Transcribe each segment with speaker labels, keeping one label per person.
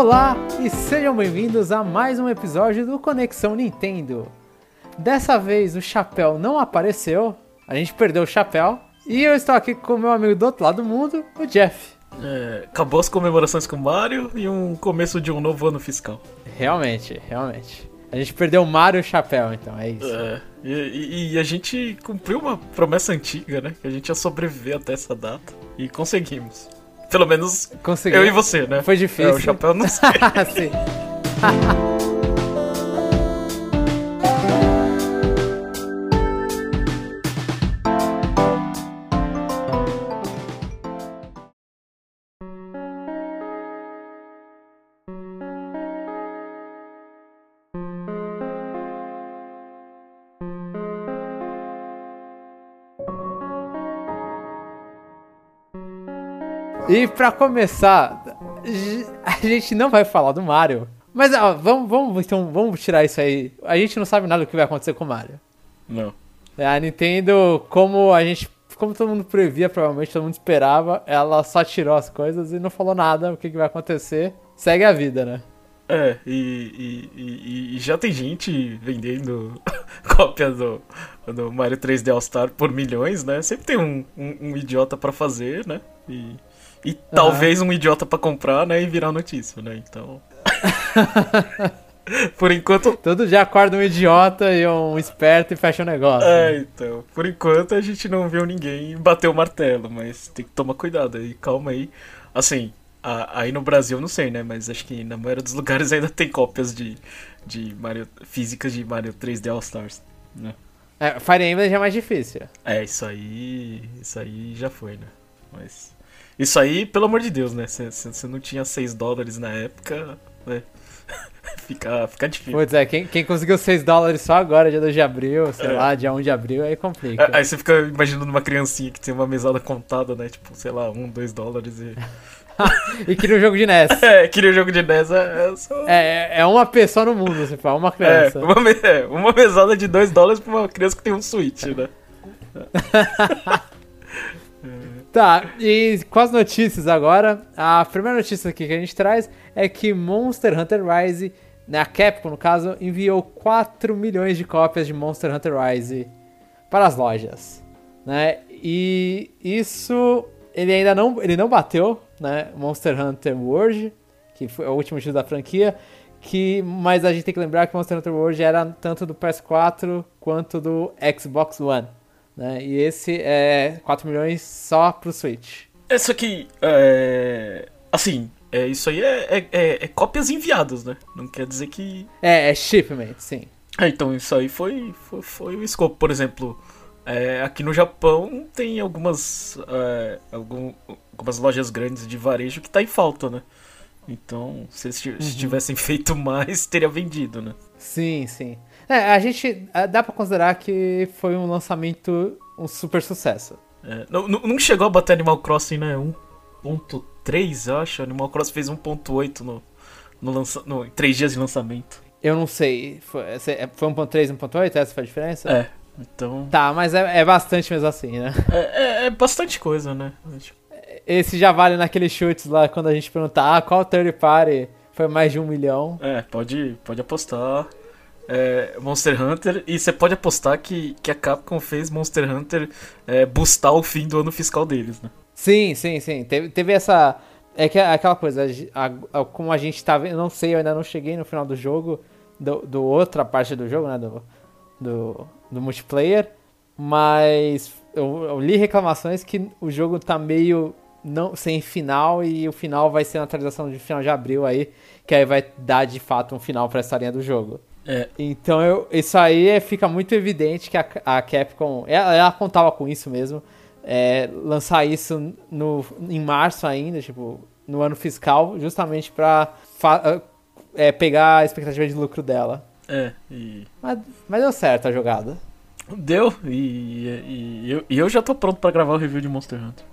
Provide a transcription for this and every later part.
Speaker 1: Olá e sejam bem-vindos a mais um episódio do Conexão Nintendo. Dessa vez o chapéu não apareceu, a gente perdeu o chapéu e eu estou aqui com o meu amigo do outro lado do mundo, o Jeff.
Speaker 2: É, acabou as comemorações com o Mario e um começo de um novo ano fiscal.
Speaker 1: Realmente, realmente. A gente perdeu o Mario e o chapéu, então é isso.
Speaker 2: É, e, e- e a gente cumpriu uma promessa antiga, né? Que a gente ia sobreviver até essa data. E conseguimos. Pelo menos
Speaker 1: Consegui.
Speaker 2: eu e você, né?
Speaker 1: Foi difícil.
Speaker 2: É, o chapéu não sei.
Speaker 1: Sim. E pra começar, a gente não vai falar do Mario. Mas ó, vamos, vamos, então, vamos tirar isso aí. A gente não sabe nada do que vai acontecer com o Mario.
Speaker 2: Não.
Speaker 1: É, A Nintendo, como a gente. Como todo mundo previa, provavelmente todo mundo esperava, ela só tirou as coisas e não falou nada o que, que vai acontecer. Segue a vida, né?
Speaker 2: É, e, e- e- e já tem gente vendendo cópia do, do Mario 3D All Star por milhões, né? Sempre tem um, um- um idiota pra fazer, né? E, e talvez um idiota pra comprar, né? E virar notícia, né? Então. por enquanto.
Speaker 1: Todo dia acorda um idiota e um esperto e fecha o negócio.
Speaker 2: É,
Speaker 1: né?
Speaker 2: então. Por enquanto a gente não viu ninguém bater o martelo, mas tem que tomar cuidado aí, calma aí. Assim, a- aí no Brasil eu não sei, né? Mas acho que na maioria dos lugares ainda tem cópias de, de Mario. físicas de Mario 3D All Stars, né?
Speaker 1: É, Fire Emblem já é mais difícil.
Speaker 2: É, isso aí. Isso aí já foi, né? Mas. Isso aí, pelo amor de Deus, né? Você não tinha 6 dólares na época, né? fica, fica difícil.
Speaker 1: Putz, é, quem, quem conseguiu 6 dólares só agora, dia 2 de abril, sei
Speaker 2: É.
Speaker 1: lá, dia 1 de abril, aí complica.
Speaker 2: É, Aí você fica imaginando uma criancinha que tem uma mesada contada, né? Tipo, sei lá, 1, 2 dólares e.
Speaker 1: E queria um jogo de NES.
Speaker 2: É, queria jogo de NES, é, é só.
Speaker 1: É, é uma pessoa no mundo, você fala, uma
Speaker 2: É,
Speaker 1: criança.
Speaker 2: uma, me- é, uma mesada de 2 dólares pra uma criança que tem um Switch, né?
Speaker 1: Tá, e com as notícias agora, a primeira notícia aqui que a gente traz é que Monster Hunter Rise, né, a Capcom no caso, enviou 4 milhões de cópias de Monster Hunter Rise para as lojas, né? E isso ele ainda não, ele não bateu, né, Monster Hunter World, que foi o último título da franquia, que mas a gente tem que lembrar que Monster Hunter World era tanto do PS4 quanto do Xbox One. Né? E esse é 4 milhões só pro Switch.
Speaker 2: Isso aqui, é. Assim, é, isso aí é, é- é- é cópias enviadas, né? Não quer dizer que.
Speaker 1: É, é shipment, sim.
Speaker 2: É, então isso aí foi, foi, foi o escopo. Por exemplo, é, aqui no Japão tem algumas, é, algum- algumas lojas grandes de varejo que tá em falta, né? Então, se eles se tivessem feito mais, teria vendido, né?
Speaker 1: Sim, sim. É, a gente. é, Dá pra considerar que foi um lançamento, um super sucesso.
Speaker 2: É, não, não- chegou a bater Animal Crossing, né? 1.3, eu acho. Animal Crossing fez 1.8 no, no, lança, no em 3 dias de lançamento.
Speaker 1: Eu não sei. Foi, é- foi 1.3, 1.8? Essa foi a diferença?
Speaker 2: É, então.
Speaker 1: Tá, mas é, é bastante mesmo assim, né?
Speaker 2: É, é- é bastante coisa, né?
Speaker 1: Esse já vale naqueles chutes lá quando a gente perguntar ah, qual third party foi mais de um milhão.
Speaker 2: É, pode, pode apostar. É, Monster Hunter, e você pode apostar que, que a Capcom fez Monster Hunter é, bustar o fim do ano fiscal deles, né?
Speaker 1: Sim, sim, sim. Teve, teve essa. É que é aquela coisa, a- a- como a gente tá vendo, não sei, eu ainda não cheguei no final do jogo, do, do outra parte do jogo, né? Do, do, do multiplayer. Mas eu, eu li reclamações que o jogo tá meio não, sem final e o final vai ser na atualização de final de abril aí, que aí vai dar de fato um final pra historinha do jogo.
Speaker 2: É,
Speaker 1: Então eu, isso aí é- fica muito evidente que a, a Capcom, ela, ela contava com isso mesmo, é, lançar isso no, em março ainda, tipo, no ano fiscal, justamente pra fa- é, pegar a expectativa de lucro dela.
Speaker 2: é, e.
Speaker 1: Mas, mas deu certo a jogada.
Speaker 2: Deu, e, e, e eu, e eu já tô pronto pra gravar o review de Monster Hunter.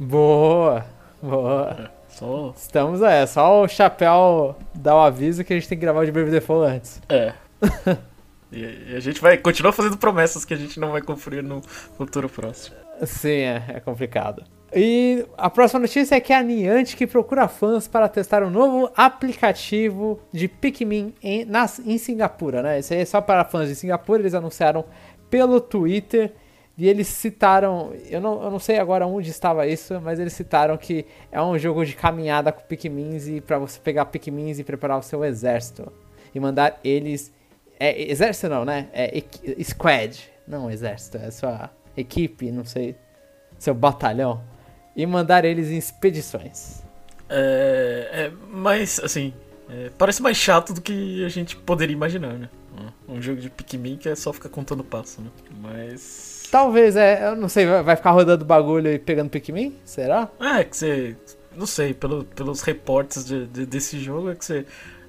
Speaker 1: Boa, boa.
Speaker 2: Só.
Speaker 1: Estamos, é, só o chapéu dar o aviso que a gente tem que gravar o de Brave Default antes.
Speaker 2: É. e, a gente vai continuar fazendo promessas que a gente não vai cumprir no futuro próximo.
Speaker 1: Sim, é, é complicado. E a próxima notícia é que a Niantic procura fãs para testar um novo aplicativo de Pikmin em, nas, em Singapura, né? Isso aí é só para fãs de Singapura, eles anunciaram pelo Twitter e eles citaram, eu não, eu não sei agora onde estava isso, mas eles citaram que é um jogo de caminhada com Pikmins e para você pegar Pikmins e preparar o seu exército e mandar eles é exército não, né? É squad, não exército, é sua equipe, não sei, seu batalhão e mandar eles em expedições.
Speaker 2: É, é mas assim, é, parece mais chato do que a gente poderia imaginar, né? Um jogo de Pikmin que é só ficar contando passo, né? Mas.
Speaker 1: Talvez, é, eu não sei, vai ficar rodando bagulho e pegando Pikmin? Será?
Speaker 2: É, que você. Não sei, pelo, pelos reportes de, de, desse jogo é que você.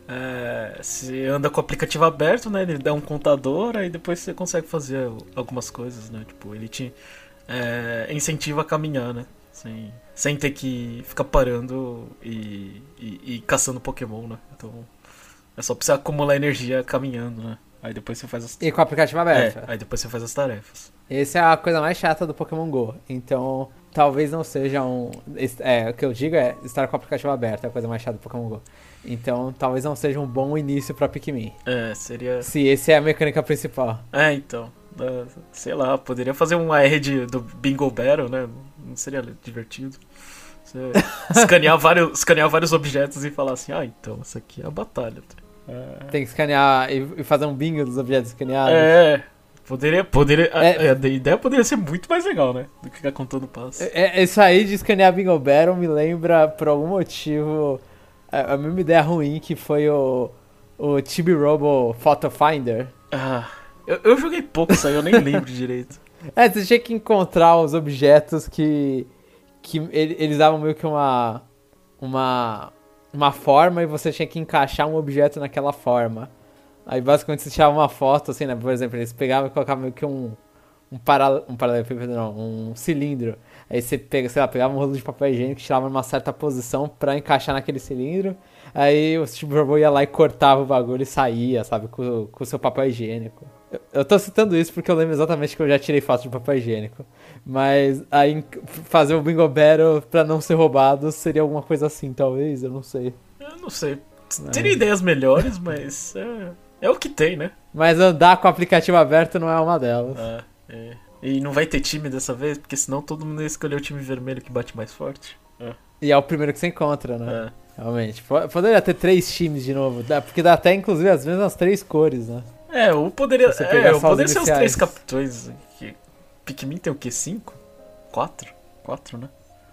Speaker 2: É, você anda com o aplicativo aberto, né? Ele dá um contador, aí depois você consegue fazer algumas coisas, né? Tipo, ele te é, incentiva a caminhar, né? Sem, sem ter que ficar parando e, e, e, caçando Pokémon, né? Então é só pra você acumular energia caminhando, né? Aí depois você faz as
Speaker 1: E com o aplicativo aberto.
Speaker 2: É, aí depois você faz as tarefas.
Speaker 1: Essa é a coisa mais chata do Pokémon GO. Então, talvez não seja um. É, o que eu digo é estar com o aplicativo aberto, é a coisa mais chata do Pokémon GO. Então, talvez não seja um bom início pra Pikmin.
Speaker 2: É, seria.
Speaker 1: Se esse é a mecânica principal.
Speaker 2: É, então. Sei lá, poderia fazer um AR de, do Bingo Battle, né? Não seria divertido? Você escanear, vários, escanear vários objetos e falar assim, ah, então, isso aqui é a batalha.
Speaker 1: É... Tem que escanear e fazer um bingo dos objetos escaneados.
Speaker 2: É, poderia, poderia é, a, a, ideia poderia ser muito mais legal, né? Do que ficar contando passos.
Speaker 1: É, é, isso aí de escanear Bingo Battle me lembra, por algum motivo, a, a mesma ideia ruim que foi o, o Chibi Robo Photo Finder.
Speaker 2: Ah, eu, eu joguei pouco isso aí, eu nem lembro direito.
Speaker 1: É, você tinha que encontrar os objetos que. que eles davam meio que uma. uma. uma forma e você tinha que encaixar um objeto naquela forma. Aí basicamente você tirava uma foto, assim, né? Por exemplo, eles pegavam e colocavam meio que um. um, para, um paralelepípedo, não, um cilindro. Aí você pega, sei lá, pegava um rolo de papel higiênico, tirava numa certa posição pra encaixar naquele cilindro. Aí o Steve Robô ia lá e cortava o bagulho e saía, sabe, com, com o seu papel higiênico. Eu tô citando isso porque eu lembro exatamente que eu já tirei foto de papel higiênico. Mas aí fazer o Bingo Battle pra não ser roubado seria alguma coisa assim, talvez, eu não sei.
Speaker 2: Eu não sei. Mas... Teria ideias melhores, mas é, é, o que tem, né?
Speaker 1: Mas andar com o aplicativo aberto não é uma delas.
Speaker 2: É, é. E não vai ter time dessa vez, porque senão todo mundo ia escolher o time vermelho que bate mais forte.
Speaker 1: É. E é o primeiro que você encontra, né? É. Realmente. Poderia ter três times de novo, porque dá até inclusive as mesmas três cores, né?
Speaker 2: É, ou poderia, é, ou poderia ser os três capitões. Que, Pikmin tem o quê? Cinco? Quatro? Quatro, né?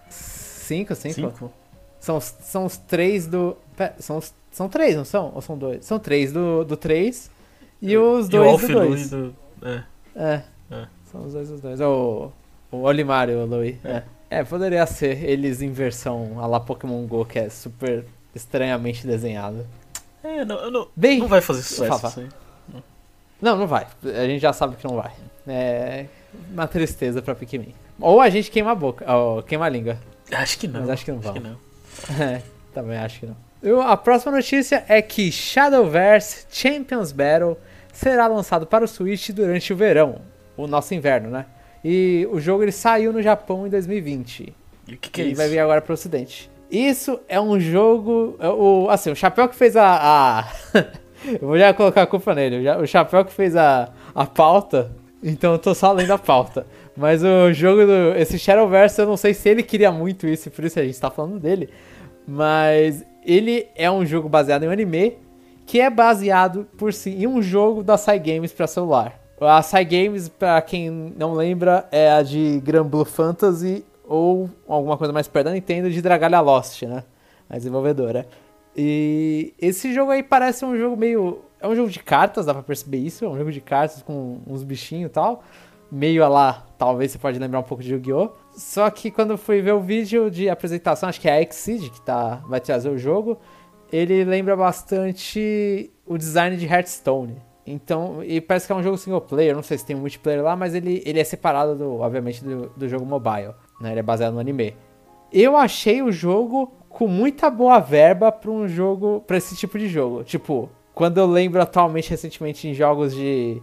Speaker 1: Cinco, cinco. cinco. São, são os três do. São, os, são três, não são? Ou são dois? São três do, do três e os dois e do dois. Do, é. é. é. São os dois dos dois. O, o Olimar e o Louis. É. é. é. poderia ser eles em versão a la Pokémon GO, que é super estranhamente desenhado.
Speaker 2: É, não, não, Bem, não vai fazer sucesso isso aí.
Speaker 1: Não, não vai. A gente já sabe que não vai. É uma tristeza pra Pikmin. Ou a gente queima a boca, ou queima a língua.
Speaker 2: Acho que não.
Speaker 1: Mas acho que não vai. É, também acho que não. A próxima notícia é que Shadowverse Champions Battle será lançado para o Switch durante o verão, o nosso inverno, né? E o jogo ele saiu no Japão em 2020.
Speaker 2: E o que, que é isso?
Speaker 1: vai vir agora para o Ocidente. Isso é um jogo, é o assim, o chapéu que fez a, a Eu vou já colocar a culpa nele. O Chapéu que fez a, a pauta, então eu tô só lendo a pauta. Mas o jogo do. Esse Shadowverse, eu não sei se ele queria muito isso, e por isso a gente tá falando dele. Mas ele é um jogo baseado em um anime que é baseado por si em um jogo da Cygames para celular. A Cygames, para quem não lembra, é a de Grand Blue Fantasy ou alguma coisa mais perto da Nintendo de Dragalia Lost, né? A desenvolvedora. E esse jogo aí parece um jogo meio. É um jogo de cartas, dá pra perceber isso. É um jogo de cartas com uns bichinhos e tal. Meio a lá, talvez você pode lembrar um pouco de Yu-Gi-Oh! Só que quando fui ver o vídeo de apresentação, acho que é a Exceed que tá, vai trazer o jogo, ele lembra bastante o design de Hearthstone. Então, e parece que é um jogo single player, não sei se tem um multiplayer lá, mas ele, ele é separado, do, obviamente, do, do jogo mobile. Né? Ele é baseado no anime. Eu achei o jogo com muita boa verba para um jogo, para esse tipo de jogo. Tipo, quando eu lembro atualmente, recentemente, em jogos de,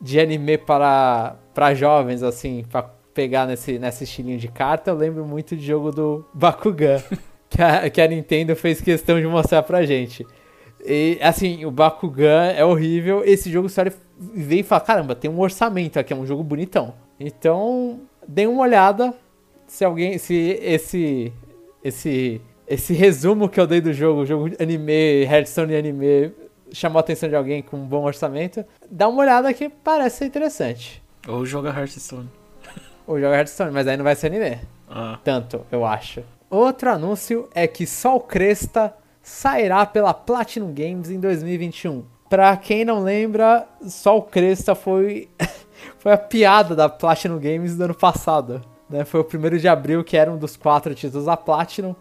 Speaker 1: de anime para, para jovens, assim, para pegar nesse, nesse estilinho de carta, eu lembro muito de jogo do Bakugan, que a, que a Nintendo fez questão de mostrar pra gente. E, assim, o Bakugan é horrível. Esse jogo só veio e fala: caramba, tem um orçamento aqui, é um jogo bonitão. Então, dê uma olhada. Se alguém. Se esse. Esse. Esse resumo que eu dei do jogo, o jogo anime, Hearthstone anime, chamou a atenção de alguém com um bom orçamento, dá uma olhada que parece ser interessante.
Speaker 2: Ou joga Hearthstone.
Speaker 1: Ou joga Hearthstone, mas aí não vai ser anime.
Speaker 2: Ah.
Speaker 1: Tanto, eu acho. Outro anúncio é que Sol Cresta sairá pela Platinum Games em 2021. Pra quem não lembra, Sol Cresta foi, foi a piada da Platinum Games do ano passado. Né? Foi o primeiro de abril, que era um dos quatro títulos da Platinum.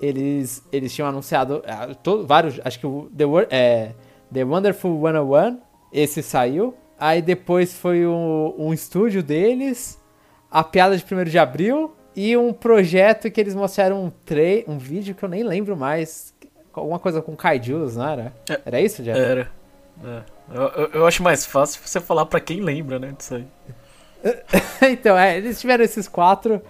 Speaker 1: Eles, eles tinham anunciado ah, todo, vários, acho que o The, é, The Wonderful 101, esse saiu. Aí depois foi um, um estúdio deles, a piada de 1 de abril e um projeto que eles mostraram um, tre um vídeo que eu nem lembro mais. Alguma coisa com kaijus, não era? É, era isso, Jeff?
Speaker 2: Era. É. Eu, eu, eu, acho mais fácil você falar para quem lembra, né, disso aí.
Speaker 1: então, é, eles tiveram esses quatro.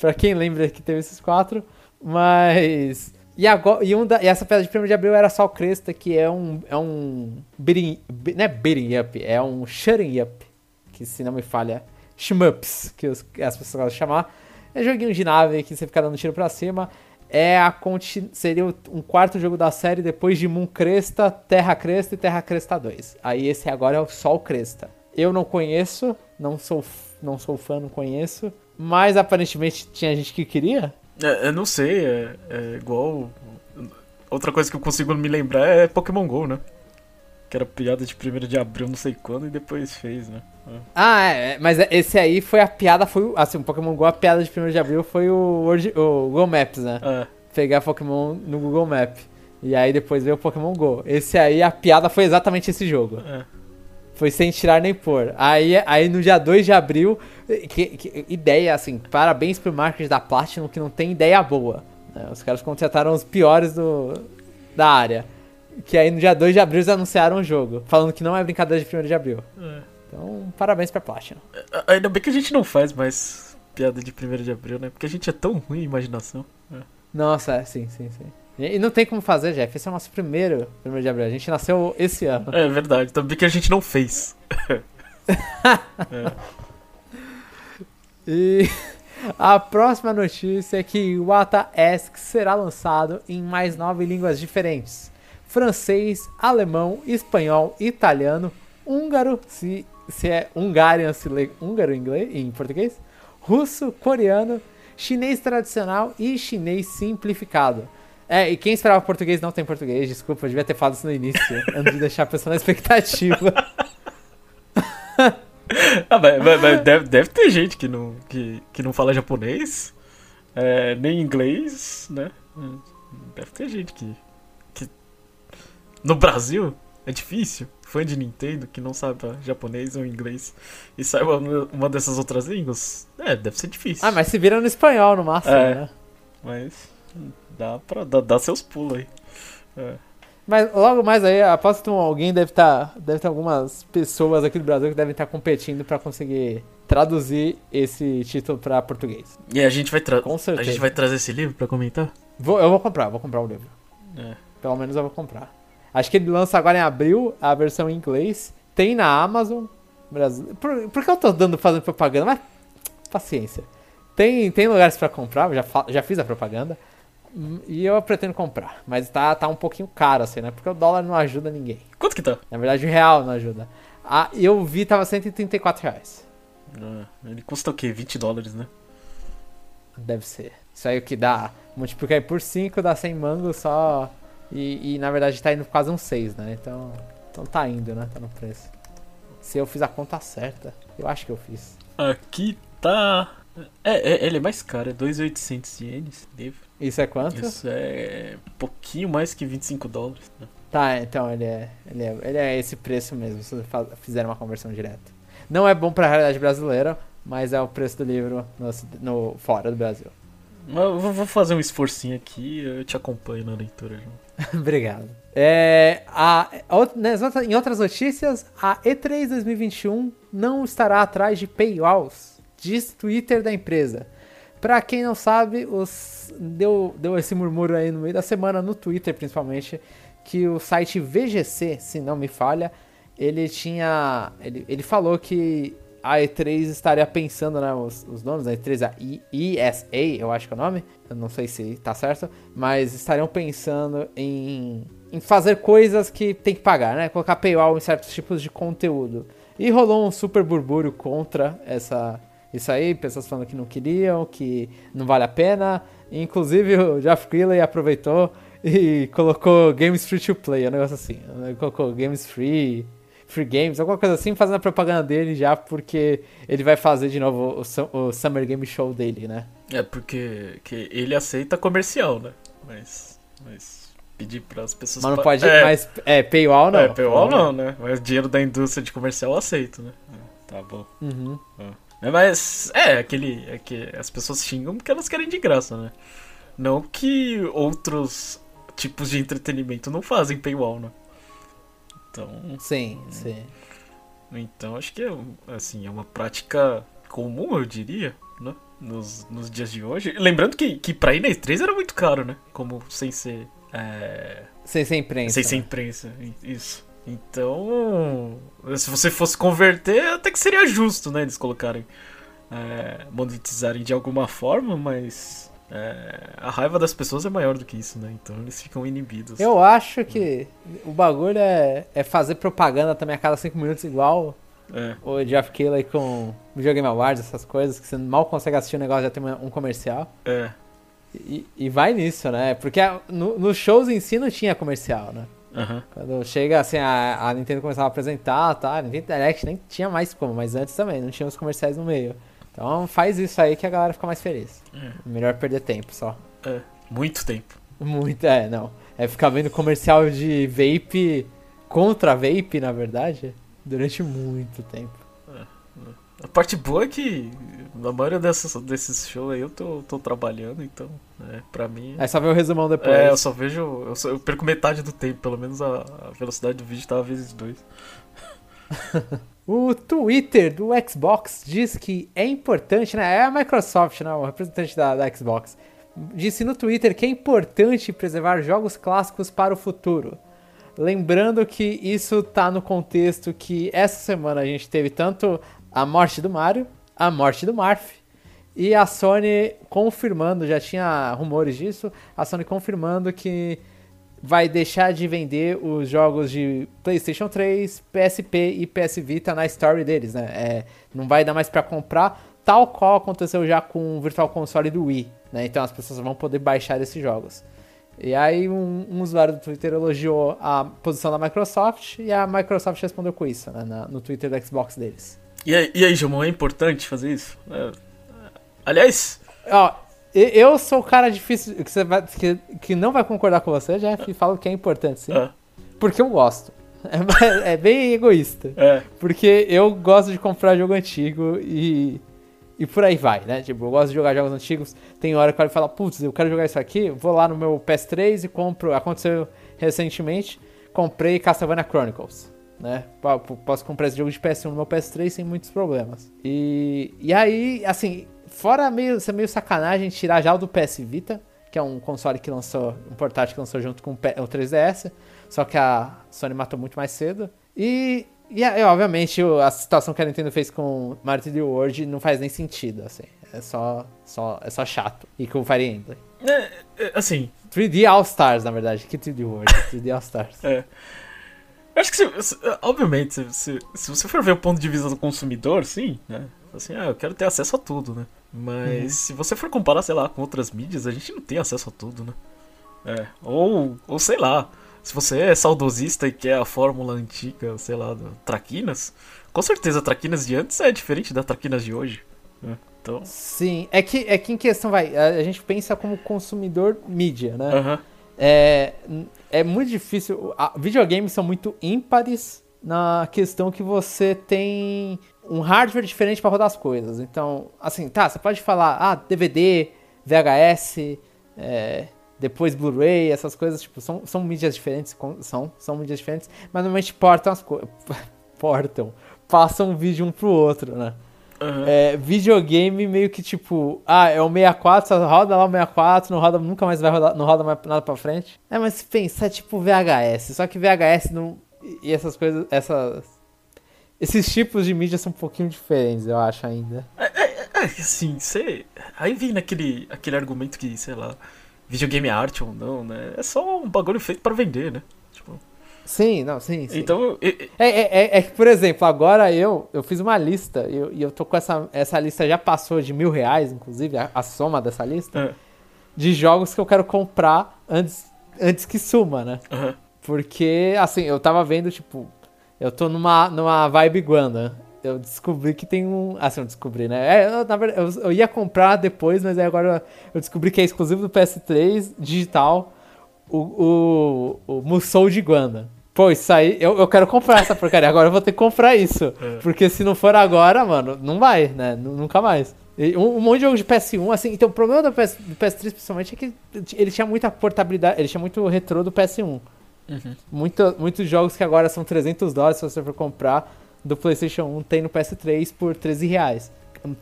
Speaker 1: Pra quem lembra que teve esses quatro. Mas. E, agora, e, um da, e essa pedra de 1 de abril era só o Cresta, que é um. É um. Beating, não é beating up, é um shutting up. Que se não me falha. Shmups, que as pessoas gostam de chamar. É joguinho de nave que você fica dando tiro pra cima. É a seria um quarto jogo da série depois de Moon Cresta, Terra Cresta e Terra Cresta 2. Aí esse agora é o Sol Cresta. Eu não conheço, não sou, não sou fã, não conheço. Mas aparentemente tinha gente que queria.
Speaker 2: É, eu não sei, é, é, igual. Outra coisa que eu consigo me lembrar é Pokémon GO, né? Que era piada de 1 de abril, não sei quando, e depois fez, né?
Speaker 1: É. Ah, é, mas esse aí foi a piada, foi. Assim, o Pokémon GO, a piada de 1 de abril foi o, o Google Maps, né? É. Pegar Pokémon no Google Map. E aí depois veio o Pokémon GO. Esse aí, a piada foi exatamente esse jogo. É. Foi sem tirar nem pôr. Aí, aí no dia 2 de abril, que, que, ideia, assim, parabéns pro marketing da Platinum que não tem ideia boa. Né? Os caras contrataram os piores do, da área. Que aí no dia 2 de abril eles anunciaram o jogo, falando que não é brincadeira de 1 de abril. É. Então, parabéns pra Platinum.
Speaker 2: É, ainda bem que a gente não faz mais piada de 1 de abril, né? Porque a gente é tão ruim em imaginação. É.
Speaker 1: Nossa, é, sim, sim, sim. E não tem como fazer, Jeff. Esse é o nosso primeiro primeiro de abril. A gente nasceu esse ano.
Speaker 2: É verdade. Também que a gente não fez.
Speaker 1: é. E a próxima notícia é que o Ata Ask será lançado em mais nove línguas diferentes: francês, alemão, espanhol, italiano, húngaro, se, se é Hungarian, se lê húngaro em, inglês, em português, russo, coreano, chinês tradicional e chinês simplificado. É, e quem esperava português não tem português, desculpa, eu devia ter falado isso no início, antes de deixar a pessoa na expectativa.
Speaker 2: ah, mas, mas, mas deve, deve, ter gente que não, que, que não fala japonês, é, nem inglês, né? Deve ter gente que, que. No Brasil é difícil, fã de Nintendo que não sabe japonês ou inglês e saiba uma dessas outras línguas. É, deve ser difícil.
Speaker 1: Ah, mas se vira no espanhol no máximo, é, né?
Speaker 2: Mas dá pra dar, dar seus pulos aí. É.
Speaker 1: Mas logo mais aí, aposto que alguém deve estar. Tá, deve ter algumas pessoas aqui do Brasil que devem estar tá competindo para conseguir traduzir esse título para português.
Speaker 2: E a gente vai Com certeza. A gente vai trazer esse livro para comentar?
Speaker 1: Vou, eu vou comprar, vou comprar o livro. É. Pelo menos eu vou comprar. Acho que ele lança agora em abril a versão em inglês. Tem na Amazon. Brasil. Por, por que eu tô dando fazendo propaganda? Mas paciência. Tem, tem lugares para comprar, já, já fiz a propaganda. E eu pretendo comprar. Mas tá, tá um pouquinho caro, assim, né? Porque o dólar não ajuda ninguém.
Speaker 2: Quanto que tá?
Speaker 1: Na verdade, o real não ajuda. Ah, eu vi, tava 134 reais.
Speaker 2: Ah, ele custa o quê? 20 dólares, né?
Speaker 1: Deve ser. Isso aí o que dá. Multiplicar por 5 dá 100 mangos só. E, e, na verdade tá indo quase um 6, né? Então, então tá indo, né? Tá no preço. Se eu fiz a conta certa. Eu acho que eu fiz.
Speaker 2: Aqui tá é, é, ele é mais caro, é 2.800 ienes, devo.
Speaker 1: Isso é quanto?
Speaker 2: Isso é um pouquinho mais que 25 dólares. Né?
Speaker 1: Tá, então ele é, ele, é, ele é esse preço mesmo, se fizer uma conversão direta. Não é bom para a realidade brasileira, mas é o preço do livro no, no fora do Brasil.
Speaker 2: Eu vou fazer um esforcinho aqui eu te acompanho na leitura.
Speaker 1: Obrigado. É, a, a, em outras notícias, a E3 2021 não estará atrás de paywalls diz Twitter da empresa. Pra quem não sabe, os, deu, deu esse murmúrio aí no meio da semana, no Twitter principalmente, que o site VGC, se não me falha, ele tinha. Ele, ele falou que a E3 estaria pensando, né, os, os nomes da E3, a ESA, eu acho que é o nome, eu não sei se tá certo, mas estariam pensando em, em fazer coisas que tem que pagar, né, colocar paywall em certos tipos de conteúdo. E rolou um super burbúrio contra essa, isso aí, pessoas falando que não queriam, que não vale a pena. Inclusive o Jeff Keighley aproveitou e colocou Games Free to Play, um negócio assim. Ele colocou Games Free, Free Games, alguma coisa assim, fazendo a propaganda dele já, porque ele vai fazer de novo o, o Summer Game Show dele, né?
Speaker 2: É porque que ele aceita comercial, né? Mas, mas pedir para as pessoas.
Speaker 1: Mas não pode. É, mas é paywall não.
Speaker 2: É paywall não, né? Mas dinheiro da indústria de comercial eu aceito, né? Tá bom.
Speaker 1: Uhum.
Speaker 2: É, mas é aquele, é que as pessoas xingam porque elas querem de graça, né? Não que outros tipos de entretenimento não fazem paywall, né? Então.
Speaker 1: Sim, sim.
Speaker 2: Então acho que é assim, é uma prática comum, eu diria, né? Nos, nos dias de hoje. Lembrando que, que pra ir na E3 era muito caro, né? Como sem ser. É...
Speaker 1: Sem ser imprensa.
Speaker 2: Sem ser imprensa, isso. Então, se você fosse converter, até que seria justo, né? Eles colocarem, é, monetizarem de alguma forma, mas é, a raiva das pessoas é maior do que isso, né? Então eles ficam inibidos.
Speaker 1: Eu acho que o bagulho é, é fazer propaganda também a cada 5 minutos igual
Speaker 2: é.
Speaker 1: o Jeff Keighley com Videogame Awards, essas coisas, que você mal consegue assistir o um negócio já tem um comercial.
Speaker 2: É.
Speaker 1: E, e vai nisso, né? Porque nos no shows em si não tinha comercial, né?
Speaker 2: Uhum.
Speaker 1: Quando chega assim, a, a Nintendo começava a apresentar, tá? A Nintendo Direct nem tinha mais como, mas antes também, não tinha os comerciais no meio. Então faz isso aí que a galera fica mais feliz.
Speaker 2: É.
Speaker 1: Melhor perder tempo só.
Speaker 2: É, muito tempo.
Speaker 1: Muito, é, não. É ficar vendo comercial de vape contra vape, na verdade, durante muito tempo.
Speaker 2: É, é. A parte boa é que na maioria dessas, desses shows aí eu tô, tô trabalhando, então, é, pra mim.
Speaker 1: Aí só vê o resumão depois.
Speaker 2: É, eu só vejo. Eu, só, eu perco metade do tempo, pelo menos a, a velocidade do vídeo tava vezes dois.
Speaker 1: o Twitter do Xbox diz que é importante, né? É a Microsoft, né? O representante da, da Xbox. Disse no Twitter que é importante preservar jogos clássicos para o futuro. Lembrando que isso tá no contexto que essa semana a gente teve tanto a morte do Mario, a morte do Marth, e a Sony confirmando, já tinha rumores disso, a Sony confirmando que vai deixar de vender os jogos de PlayStation 3, PSP e PS Vita na story deles, né? É, não vai dar mais para comprar, tal qual aconteceu já com o Virtual Console do Wii, né? Então as pessoas vão poder baixar esses jogos. E aí um, um usuário do Twitter elogiou a posição da Microsoft e a Microsoft respondeu com isso, né? Na, no Twitter do Xbox deles.
Speaker 2: E aí, e aí Jomon, é importante fazer isso? É... Aliás.
Speaker 1: Ó, eu sou o cara difícil que, você vai, que, que não vai concordar com você, já e falo que é importante, sim.
Speaker 2: É.
Speaker 1: Porque eu gosto. É, é, bem egoísta.
Speaker 2: É.
Speaker 1: Porque eu gosto de comprar jogo antigo e. E por aí vai, né? Tipo, eu gosto de jogar jogos antigos. Tem hora que eu falo, putz, eu quero jogar isso aqui. Vou lá no meu PS3 e compro. Aconteceu recentemente. Comprei Castlevania Chronicles né? Posso comprar esse jogo de PS1 no meu PS3 sem muitos problemas. E, e aí, assim, fora meio, ser meio sacanagem tirar já o do PS Vita, que é um console que lançou, um portátil que lançou junto com o 3DS, só que a Sony matou muito mais cedo. E, e, e obviamente a situação que a Nintendo fez com Mario 3D World não faz nem sentido, assim. É só, só, é só chato. E com o Fire Emblem.
Speaker 2: É, é, assim...
Speaker 1: 3D All Stars, na verdade. Que 3D World? 3D All Stars.
Speaker 2: é. Acho que, se, se, obviamente, se, se, se, você for ver o ponto de vista do consumidor, sim, né? Assim, ah, eu quero ter acesso a tudo, né? Mas uhum. se você for comparar, sei lá, com outras mídias, a gente não tem acesso a tudo, né? É, ou, ou sei lá, se você é saudosista e quer a fórmula antiga, sei lá, Traquinas, com certeza Traquinas de antes é diferente da Traquinas de hoje. Né? Então...
Speaker 1: Sim, é que, é que em questão, vai, a, gente pensa como consumidor mídia, né?
Speaker 2: Uhum.
Speaker 1: É, é muito difícil. A, videogames são muito ímpares na questão que você tem um hardware diferente para rodar as coisas. Então, assim, tá, você pode falar, ah, DVD, VHS, é, depois Blu-ray, essas coisas, tipo, são, são mídias diferentes, são, são mídias diferentes, mas normalmente portam as coisas. portam, passam um vídeo um pro outro, né? Uhum. É, videogame meio que tipo, ah, é o 64, só roda lá o 64, não roda, nunca mais vai rodar, não roda mais nada pra frente. É, mas se pensar, é tipo VHS, só que VHS não. E essas coisas, essas. Esses tipos de mídia são um pouquinho diferentes, eu acho ainda.
Speaker 2: É, é, é assim, você. Aí vem naquele aquele argumento que, sei lá, videogame é arte ou não, né? É só um bagulho feito para vender, né? Tipo.
Speaker 1: Sim, não, sim, sim.
Speaker 2: Então.
Speaker 1: É, é, é, é, que, por exemplo, agora eu, eu fiz uma lista, e eu, eu tô com essa. Essa lista já passou de mil reais, inclusive, a, a soma dessa lista, é. de jogos que eu quero comprar antes, antes que suma, né?
Speaker 2: Uhum.
Speaker 1: Porque, assim, eu tava vendo, tipo, eu tô numa, numa vibe Guanda. Eu descobri que tem um. Assim, eu descobri, né? É, eu, na verdade, eu, eu ia comprar depois, mas aí agora eu descobri que é exclusivo do PS3 digital o, o, o Musou de Guanda. Pô, isso aí, eu, eu quero comprar essa porcaria. Agora eu vou ter que comprar isso. É. Porque se não for agora, mano, não vai, né? Nunca mais. Um, um, monte de jogo de PS1, assim. Então o problema do, PS, do PS3, principalmente, é que ele tinha muita portabilidade, ele tinha muito retrô do PS1. Uhum. Muito, muitos jogos que agora são 300 dólares se você for comprar do PlayStation 1 tem no PS3 por 13 reais.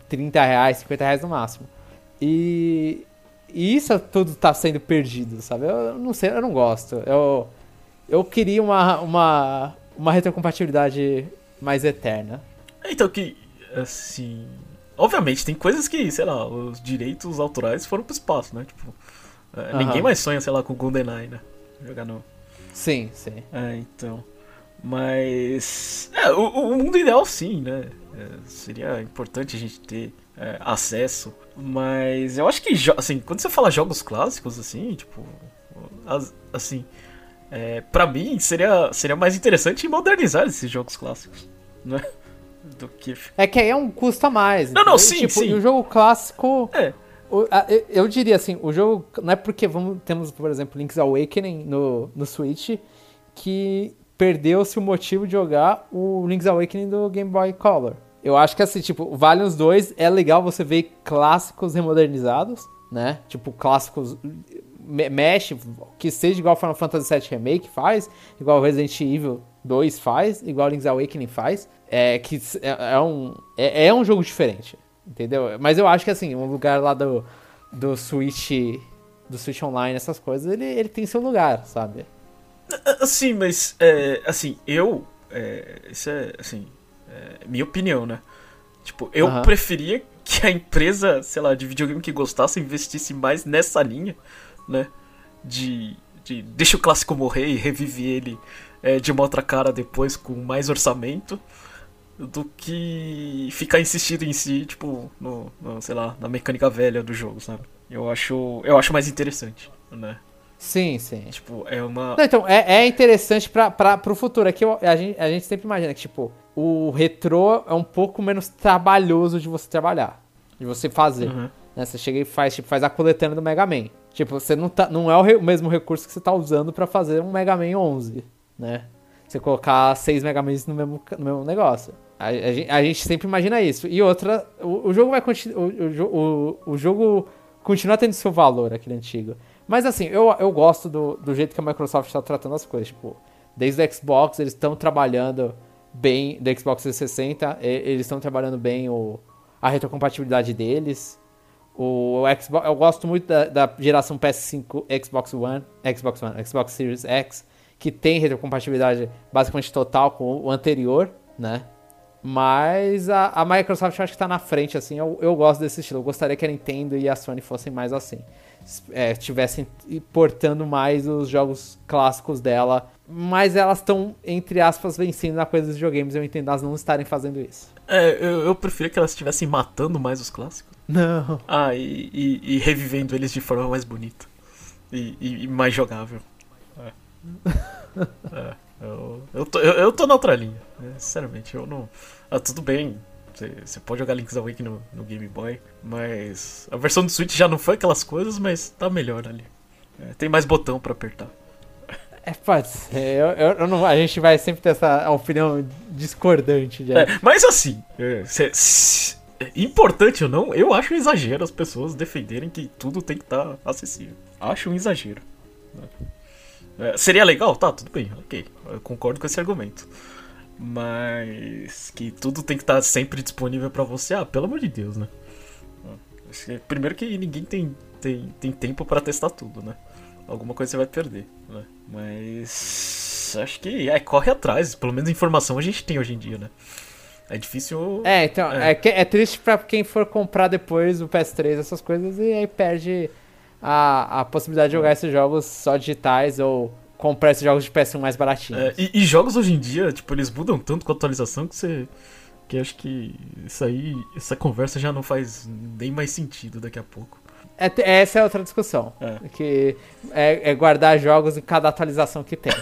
Speaker 1: 30 reais, 50 reais no máximo. E, e isso tudo tá sendo perdido, sabe? Eu não sei, eu não gosto. Eu, eu queria uma, uma, uma retrocompatibilidade mais eterna.
Speaker 2: Então que, assim... Obviamente, tem coisas que, sei lá, os direitos autorais foram pro espaço, né? Tipo, é, ninguém mais sonha, sei lá, com GoldenEye, né? Jogar no...
Speaker 1: Sim, sim.
Speaker 2: É, então... Mas... É, o, o mundo ideal, sim, né? É, seria importante a gente ter é, acesso. Mas eu acho que, assim, quando você fala jogos clássicos, assim, tipo... Assim é, para mim, seria, seria mais interessante modernizar esses jogos clássicos, né? Do que...
Speaker 1: É que aí é um custo a mais.
Speaker 2: Não, não, sim,
Speaker 1: tipo,
Speaker 2: sim.
Speaker 1: E o jogo clássico...
Speaker 2: É.
Speaker 1: Eu diria assim, o jogo... Não é porque vamos, temos, por exemplo, Link's Awakening no, no Switch que perdeu-se o motivo de jogar o Link's Awakening do Game Boy Color. Eu acho que assim, tipo, o Valiant 2 é legal você ver clássicos remodernizados, né? Tipo, clássicos mexe, que seja igual Final Fantasy VII Remake faz, igual Resident Evil 2 faz, igual Link's Awakening faz, é que é, é um, é, é, um jogo diferente, entendeu? Mas eu acho que assim, um lugar lá do, do Switch, do Switch Online, essas coisas, ele, ele tem seu lugar, sabe?
Speaker 2: Assim, mas, é, assim, eu, é, isso é, assim, é minha opinião, né? Tipo, eu uh -huh. preferia que a empresa, sei lá, de videogame que gostasse investisse mais nessa linha né? De, de deixa o clássico morrer e revive ele é, de uma outra cara depois com mais orçamento do que ficar insistindo em si, tipo, no, no, sei lá, na mecânica velha do jogo, sabe? Eu acho, eu acho mais interessante, né?
Speaker 1: Sim, sim.
Speaker 2: Tipo, é uma.
Speaker 1: Não, então, é, é interessante pra, pro futuro. Aqui é a gente, a gente sempre imagina que, tipo, o retrô é um pouco menos trabalhoso de você trabalhar, de você fazer. Uhum. Né? Você chega e faz, tipo, faz a coletânea do Mega Man. Tipo, você não, tá, não é o, re, o mesmo recurso que você tá usando para fazer um Mega Man 11, né? Você colocar 6 Mega Mans no mesmo, no mesmo negócio. A, a, a, gente, sempre imagina isso. E outra, o, o jogo vai continuar. O, o, o, jogo continua tendo seu valor, aquele antigo. Mas assim, eu, eu gosto do, do jeito que a Microsoft está tratando as coisas. Tipo, desde o Xbox, eles estão trabalhando bem. Do Xbox 360, eles estão trabalhando bem o, a retrocompatibilidade deles. O Xbox, eu gosto muito da, da, geração PS5, Xbox One, Xbox One, Xbox Series X, que tem retrocompatibilidade basicamente total com o anterior, né? Mas a, a Microsoft eu acho que está na frente, assim. Eu, eu gosto desse estilo. Eu gostaria que a Nintendo e a Sony fossem mais assim. É, estivessem portando mais os jogos clássicos dela. Mas elas estão, entre aspas, vencendo na coisa dos videogames. Eu entendo elas não estarem fazendo isso.
Speaker 2: É, eu, eu preferia que elas estivessem matando mais os clássicos.
Speaker 1: Não.
Speaker 2: Ah, e, e, e revivendo eles de forma mais bonita. E, e mais jogável. É. é eu, eu, tô, eu, eu tô na outra linha. Né? Sinceramente, eu não. Ah, tudo bem. Você pode jogar Link's Awakening no, no, Game Boy, mas a versão do Switch já não foi aquelas coisas, mas tá melhor ali. É, tem mais botão para apertar.
Speaker 1: É, pode ser. Eu, eu, eu, não, a gente vai sempre ter essa opinião discordante. De...
Speaker 2: É, mas assim, é, cê, importante ou não, eu acho um exagero as pessoas defenderem que tudo tem que estar tá acessível. Acho um exagero. É, seria legal? Tá, tudo bem, ok. Eu concordo com esse argumento. Mas que tudo tem que estar sempre disponível para você. Ah, pelo amor de Deus, né? Primeiro que ninguém tem, tem, tem tempo para testar tudo, né? Alguma coisa você vai perder, né? Mas acho que é, corre atrás. Pelo menos informação a gente tem hoje em dia, né? É difícil.
Speaker 1: É, então, é, é, é triste para quem for comprar depois o PS3, essas coisas, e aí perde a, a possibilidade de jogar esses jogos só digitais ou comprar esses jogos de PS1 mais baratinhos.
Speaker 2: É, e, e, jogos hoje em dia, tipo, eles mudam tanto com a atualização que você. Que acho que isso aí. Essa conversa já não faz nem mais sentido daqui a pouco.
Speaker 1: É, essa é outra discussão. É. Que é, é, guardar jogos em cada atualização que tem.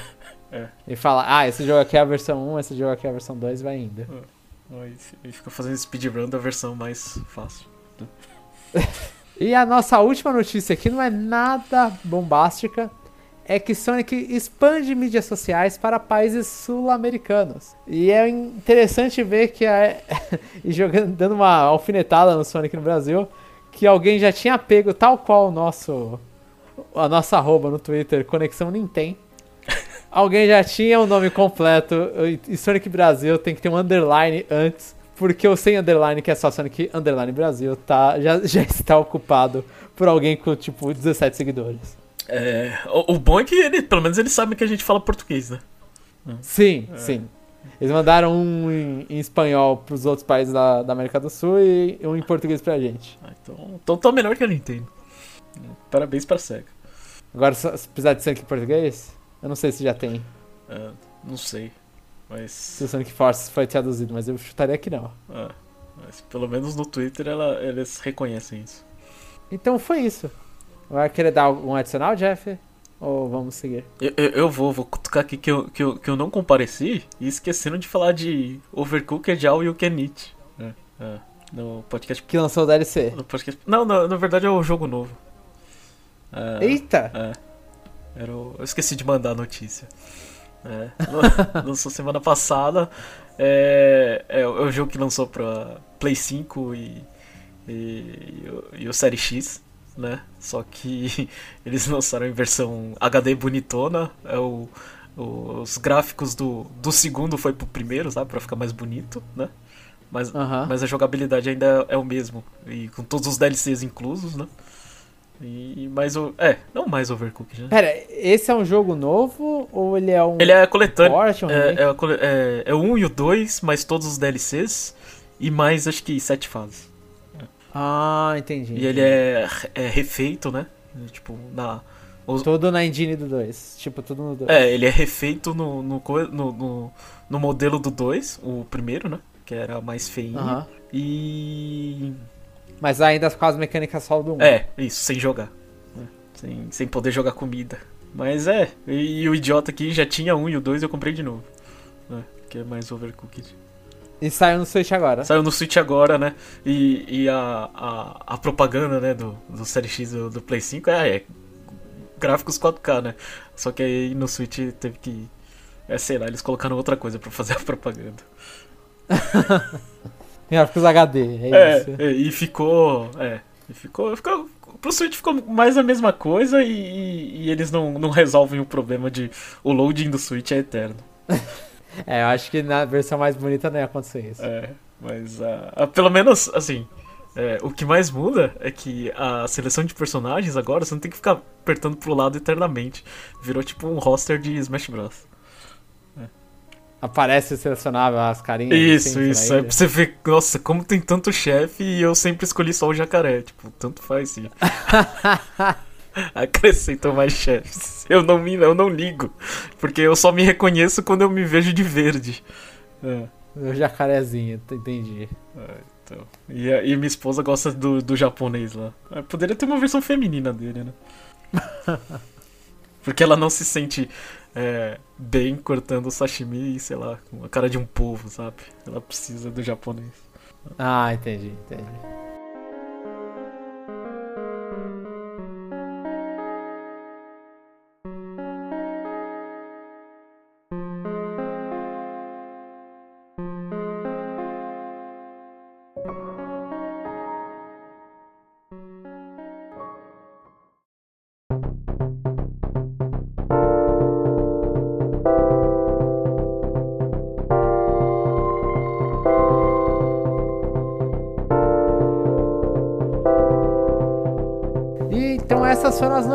Speaker 1: é. E falar, ah, esse jogo aqui é a versão 1, esse jogo aqui é a versão 2, vai ainda.
Speaker 2: É. E fica fazendo speedrun da versão mais fácil.
Speaker 1: e a nossa última notícia aqui não é nada bombástica é que Sonic expande mídias sociais para países sul-americanos. E é interessante ver que, a, e jogando, dando uma alfinetada no Sonic no Brasil, que alguém já tinha pego tal qual o nosso a nossa arroba no Twitter, Conexão Nintendo. Alguém já tinha o nome completo e Sonic Brasil tem que ter um underline antes, porque o sem underline, que é só Sonic Underline Brasil, tá, já, já está ocupado por alguém com tipo 17 seguidores.
Speaker 2: É, o, o, bom é que ele, pelo menos eles sabem que a gente fala português, né?
Speaker 1: Sim, é. sim. Eles mandaram um em, em espanhol pros outros países da, da, América do Sul e um em português pra gente.
Speaker 2: Ah, então, então tá melhor que a Nintendo. Parabéns pra SEGA.
Speaker 1: Agora, se precisar de Sonic em português, eu não sei se já tem.
Speaker 2: É, não sei, mas...
Speaker 1: Se o Sonic Force foi traduzido, mas eu chutaria que não.
Speaker 2: É, mas pelo menos no Twitter ela, eles reconhecem isso.
Speaker 1: Então foi isso. Vai querer dar algum adicional, Jeff? Ou vamos seguir?
Speaker 2: Eu, eu, eu, vou, vou cutucar aqui que eu, que, eu, que eu não compareci e esquecendo de falar de Overcooked All You Can Eat. É, é, no podcast.
Speaker 1: Que lançou o DLC.
Speaker 2: No podcast, não, na, na verdade é o jogo novo.
Speaker 1: É, Eita!
Speaker 2: É, era o, eu esqueci de mandar a notícia. É, lançou semana passada. É, é, é, o jogo que lançou pra Play 5 e, e, e, o, e o Série X né? Só que eles lançaram em versão HD bonitona. É o, o, os gráficos do, do segundo foi pro primeiro, sabe? Pra ficar mais bonito, né? Mas, mas a jogabilidade ainda é o mesmo. E com todos os DLCs inclusos, né? E mais o. É, não mais Overcooked, né?
Speaker 1: Pera, esse é um jogo novo ou ele é um.
Speaker 2: Ele é coletâneo. Um é, é, é, é, o 1 e o 2, mais todos os DLCs. E mais acho que sete fases.
Speaker 1: Ah, entendi.
Speaker 2: E ele é, é refeito, né? Tipo, na.
Speaker 1: Os... Tudo na engine do 2. Tipo, tudo no 2.
Speaker 2: É, ele é refeito no, no, no, no, no modelo do 2, o primeiro, né? Que era mais feinho. Uh -huh. E.
Speaker 1: Mas ainda com as mecânicas só do 1. Um.
Speaker 2: É, isso, sem jogar. Né? Sem, sem poder jogar comida. Mas é, e, e o idiota aqui já tinha um e o 2 eu comprei de novo. Né? Que é mais overcooked.
Speaker 1: E saiu no Switch agora.
Speaker 2: Saiu no Switch agora, né? E, e a, a, a propaganda, né, do, do Série X do, do Play 5 é, é, gráficos 4K, né? Só que aí no Switch teve que. É, sei lá, eles colocaram outra coisa pra fazer a propaganda.
Speaker 1: gráficos HD, é,
Speaker 2: é
Speaker 1: isso.
Speaker 2: É, e ficou. É. E ficou, ficou. Pro Switch ficou mais a mesma coisa e, e, e eles não, não resolvem o problema de o loading do Switch é eterno.
Speaker 1: É, eu acho que na versão mais bonita não ia acontecer isso.
Speaker 2: É, mas uh, pelo menos, assim, é, o que mais muda é que a seleção de personagens agora você não tem que ficar apertando pro lado eternamente. Virou tipo um roster de Smash Bros.
Speaker 1: Aparece selecionável as carinhas.
Speaker 2: Isso, isso. É pra você ver, nossa, como tem tanto chefe e eu sempre escolhi só o jacaré. Tipo, tanto faz sim. Acrescentam mais chefes. Eu não me, eu não ligo. Porque eu só me reconheço quando eu me vejo de verde.
Speaker 1: É. O jacarezinho, entendi.
Speaker 2: É, então. e, e, minha esposa gosta do, do japonês lá. É, poderia ter uma versão feminina dele, né? Porque ela não se sente é, bem cortando sashimi, sei lá, com a cara de um povo, sabe? Ela precisa do japonês.
Speaker 1: Ah, entendi, entendi.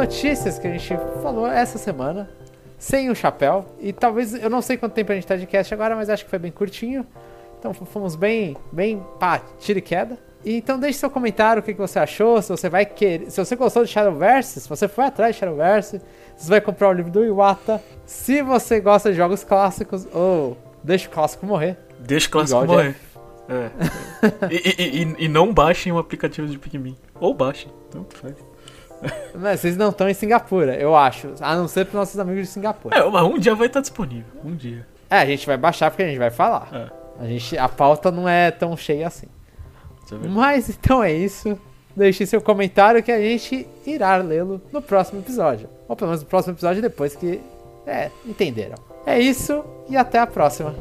Speaker 1: Notícias que a gente falou essa semana, sem o chapéu. E talvez, eu não sei quanto tempo a gente tá de cast agora, mas acho que foi bem curtinho. Então fomos bem, bem, pá, tira e queda. E então deixe seu comentário, o que, que você achou, se você vai querer, se você gostou de Shadowverse, se você foi atrás de Shadowverse, se você vai comprar o livro do Iwata, se você gosta de jogos clássicos, ou deixa o clássico morrer.
Speaker 2: Deixa o clássico morrer. É. e, e, e, e, não baixem o aplicativo de Pikmin. Ou baixem, tanto faz.
Speaker 1: Mas vocês não estão em Singapura, eu acho. A não ser para nossos amigos de Singapura.
Speaker 2: É, mas um dia vai estar disponível. Um dia.
Speaker 1: É, a gente vai baixar porque a gente vai falar. É. A, gente, a pauta não é tão cheia assim. É Mas então é isso. Deixe seu comentário que a gente irá lê-lo no próximo episódio. Ou pelo menos no próximo episódio depois que. É, entenderam. É isso e até a próxima.